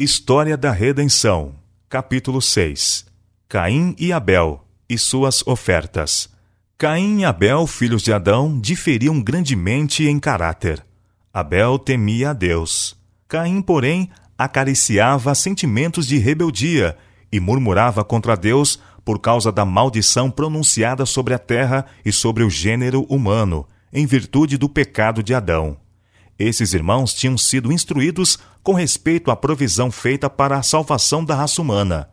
História da Redenção, capítulo 6 Caim e Abel e suas ofertas. Caim e Abel, filhos de Adão, diferiam grandemente em caráter. Abel temia a Deus. Caim, porém, acariciava sentimentos de rebeldia e murmurava contra Deus por causa da maldição pronunciada sobre a terra e sobre o gênero humano, em virtude do pecado de Adão. Esses irmãos tinham sido instruídos com respeito à provisão feita para a salvação da raça humana.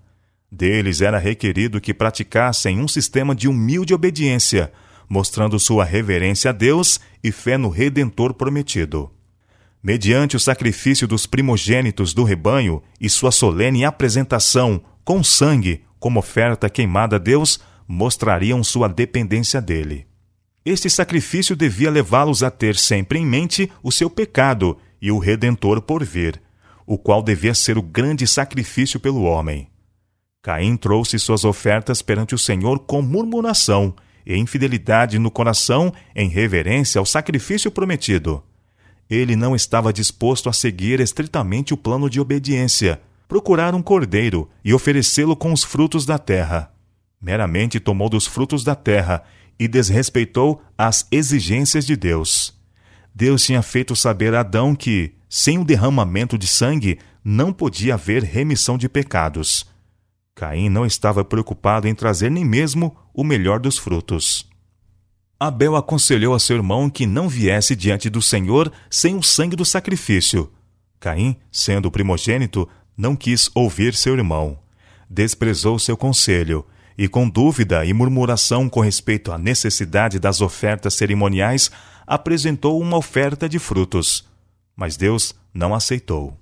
Deles era requerido que praticassem um sistema de humilde obediência, mostrando sua reverência a Deus e fé no Redentor prometido. Mediante o sacrifício dos primogênitos do rebanho e sua solene apresentação com sangue como oferta queimada a Deus, mostrariam sua dependência dele. Este sacrifício devia levá-los a ter sempre em mente o seu pecado e o Redentor por vir, o qual devia ser o grande sacrifício pelo homem. Caim trouxe suas ofertas perante o Senhor com murmuração e infidelidade no coração em reverência ao sacrifício prometido. Ele não estava disposto a seguir estritamente o plano de obediência, procurar um cordeiro e oferecê-lo com os frutos da terra. Meramente tomou dos frutos da terra e desrespeitou as exigências de Deus. Deus tinha feito saber a Adão que, sem o derramamento de sangue, não podia haver remissão de pecados. Caim não estava preocupado em trazer nem mesmo o melhor dos frutos. Abel aconselhou a seu irmão que não viesse diante do Senhor sem o sangue do sacrifício. Caim, sendo primogênito, não quis ouvir seu irmão. Desprezou seu conselho e, com dúvida e murmuração com respeito à necessidade das ofertas cerimoniais, apresentou uma oferta de frutos. Mas Deus não aceitou.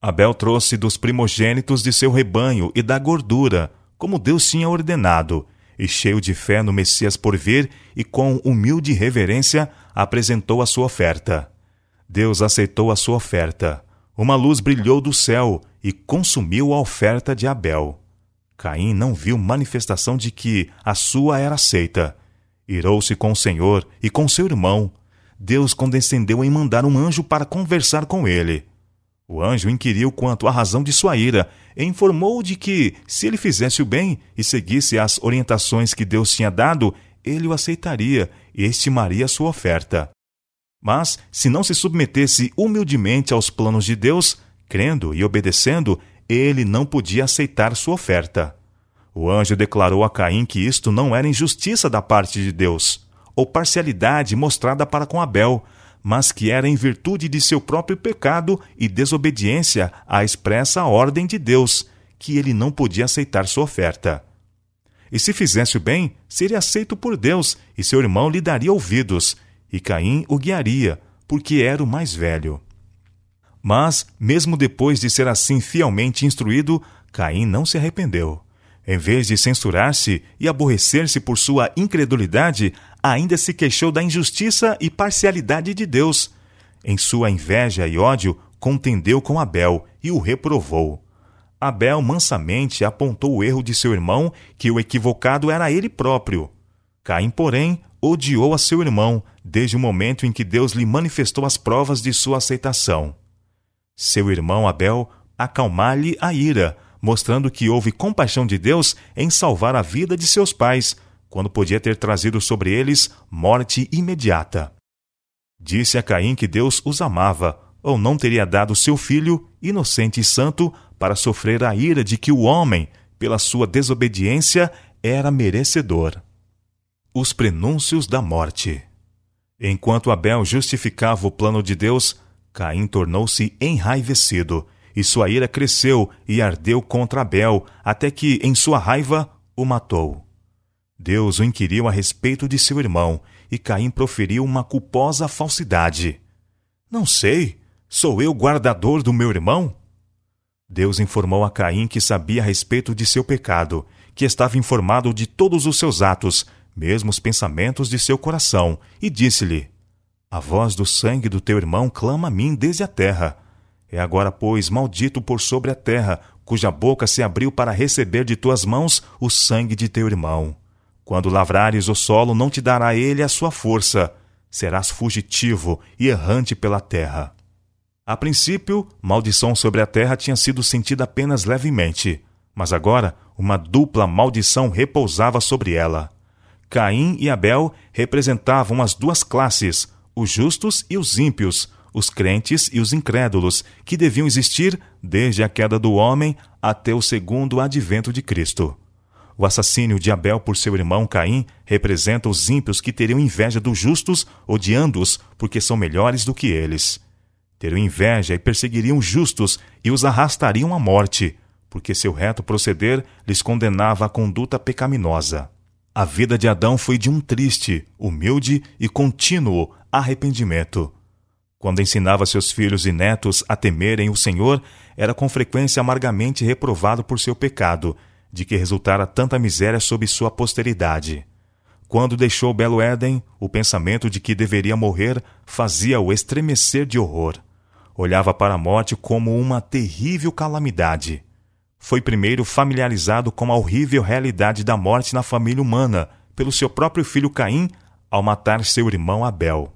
Abel trouxe dos primogênitos de seu rebanho e da gordura, como Deus tinha ordenado, e cheio de fé no Messias por vir e com humilde reverência apresentou a sua oferta. Deus aceitou a sua oferta. Uma luz brilhou do céu e consumiu a oferta de Abel. Caim não viu manifestação de que a sua era aceita. Irou-se com o Senhor e com seu irmão. Deus condescendeu em mandar um anjo para conversar com ele. O anjo inquiriu quanto à razão de sua ira e informou de que, se ele fizesse o bem e seguisse as orientações que Deus tinha dado, ele o aceitaria e estimaria sua oferta. Mas, se não se submetesse humildemente aos planos de Deus, crendo e obedecendo, ele não podia aceitar sua oferta. O anjo declarou a Caim que isto não era injustiça da parte de Deus, ou parcialidade mostrada para com Abel, mas que era em virtude de seu próprio pecado e desobediência à expressa ordem de Deus, que ele não podia aceitar sua oferta. E se fizesse o bem, seria aceito por Deus, e seu irmão lhe daria ouvidos, e Caim o guiaria, porque era o mais velho. Mas, mesmo depois de ser assim fielmente instruído, Caim não se arrependeu. Em vez de censurar-se e aborrecer-se por sua incredulidade, ainda se queixou da injustiça e parcialidade de Deus. Em sua inveja e ódio, contendeu com Abel e o reprovou. Abel mansamente apontou o erro de seu irmão, que o equivocado era ele próprio. Caim, porém, odiou a seu irmão desde o momento em que Deus lhe manifestou as provas de sua aceitação seu irmão Abel acalmar-lhe a ira, mostrando que houve compaixão de Deus em salvar a vida de seus pais, quando podia ter trazido sobre eles morte imediata. Disse a Caim que Deus os amava, ou não teria dado seu filho, inocente e santo, para sofrer a ira de que o homem, pela sua desobediência, era merecedor. Os prenúncios da morte. Enquanto Abel justificava o plano de Deus, Caim tornou-se enraivecido, e sua ira cresceu e ardeu contra Abel, até que, em sua raiva, o matou. Deus o inquiriu a respeito de seu irmão, e Caim proferiu uma culposa falsidade. Não sei, sou eu guardador do meu irmão? Deus informou a Caim que sabia a respeito de seu pecado, que estava informado de todos os seus atos, mesmo os pensamentos de seu coração, e disse-lhe: a voz do sangue do teu irmão clama a mim desde a terra. É agora, pois, maldito por sobre a terra, cuja boca se abriu para receber de tuas mãos o sangue de teu irmão. Quando lavrares o solo, não te dará ele a sua força. Serás fugitivo e errante pela terra. A princípio, maldição sobre a terra tinha sido sentida apenas levemente, mas agora uma dupla maldição repousava sobre ela. Caim e Abel representavam as duas classes, os justos e os ímpios, os crentes e os incrédulos, que deviam existir desde a queda do homem até o segundo advento de Cristo. O assassínio de Abel por seu irmão Caim representa os ímpios que teriam inveja dos justos, odiando-os porque são melhores do que eles. Teriam inveja e perseguiriam os justos e os arrastariam à morte, porque seu reto proceder lhes condenava a conduta pecaminosa. A vida de Adão foi de um triste, humilde e contínuo arrependimento. Quando ensinava seus filhos e netos a temerem o Senhor, era com frequência amargamente reprovado por seu pecado de que resultara tanta miséria sobre sua posteridade. Quando deixou Belo Éden, o pensamento de que deveria morrer fazia-o estremecer de horror. Olhava para a morte como uma terrível calamidade. Foi primeiro familiarizado com a horrível realidade da morte na família humana pelo seu próprio filho Caim ao matar seu irmão Abel.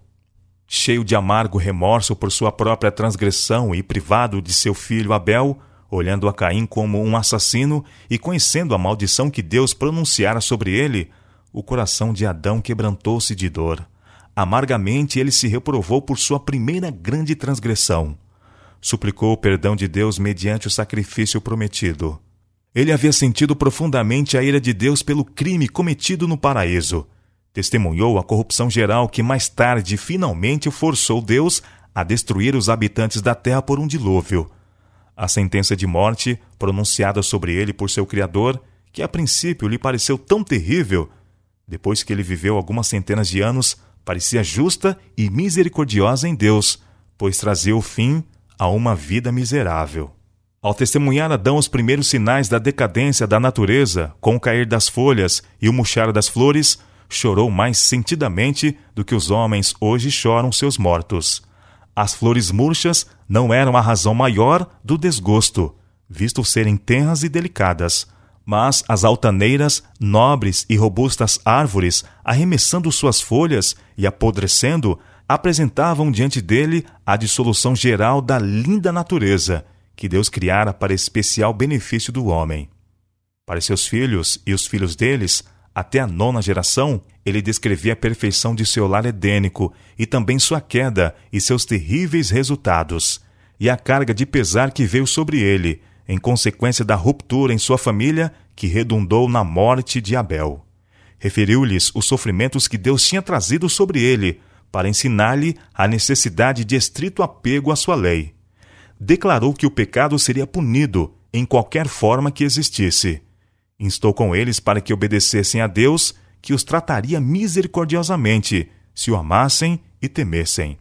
Cheio de amargo remorso por sua própria transgressão e privado de seu filho Abel, olhando a Caim como um assassino e conhecendo a maldição que Deus pronunciara sobre ele, o coração de Adão quebrantou-se de dor. Amargamente ele se reprovou por sua primeira grande transgressão. Suplicou o perdão de Deus mediante o sacrifício prometido. Ele havia sentido profundamente a ira de Deus pelo crime cometido no paraíso. Testemunhou a corrupção geral que mais tarde finalmente forçou Deus a destruir os habitantes da terra por um dilúvio a sentença de morte pronunciada sobre ele por seu Criador, que a princípio lhe pareceu tão terrível, depois que ele viveu algumas centenas de anos, parecia justa e misericordiosa em Deus, pois trazia o fim a uma vida miserável. Ao testemunhar Adão os primeiros sinais da decadência da natureza, com o cair das folhas e o murchar das flores, chorou mais sentidamente do que os homens hoje choram seus mortos. As flores murchas não eram a razão maior do desgosto, visto serem tenras e delicadas, mas as altaneiras, nobres e robustas árvores, arremessando suas folhas e apodrecendo, apresentavam diante dele a dissolução geral da linda natureza que Deus criara para especial benefício do homem. Para seus filhos e os filhos deles, até a nona geração, ele descrevia a perfeição de seu lar edênico e também sua queda e seus terríveis resultados, e a carga de pesar que veio sobre ele, em consequência da ruptura em sua família que redundou na morte de Abel. Referiu-lhes os sofrimentos que Deus tinha trazido sobre ele, para ensinar-lhe a necessidade de estrito apego à sua lei. Declarou que o pecado seria punido em qualquer forma que existisse. Instou com eles para que obedecessem a Deus que os trataria misericordiosamente, se o amassem e temessem.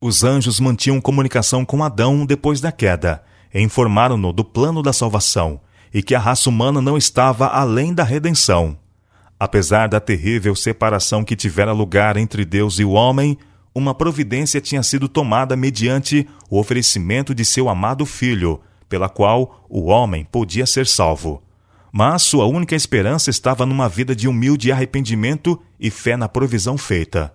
Os anjos mantinham comunicação com Adão depois da queda, e informaram-no do plano da salvação e que a raça humana não estava além da redenção. Apesar da terrível separação que tivera lugar entre Deus e o homem, uma providência tinha sido tomada mediante o oferecimento de seu amado filho, pela qual o homem podia ser salvo mas sua única esperança estava numa vida de humilde arrependimento e fé na provisão feita.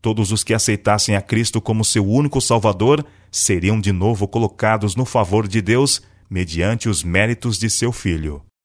Todos os que aceitassem a Cristo como seu único Salvador seriam de novo colocados no favor de Deus mediante os méritos de seu Filho.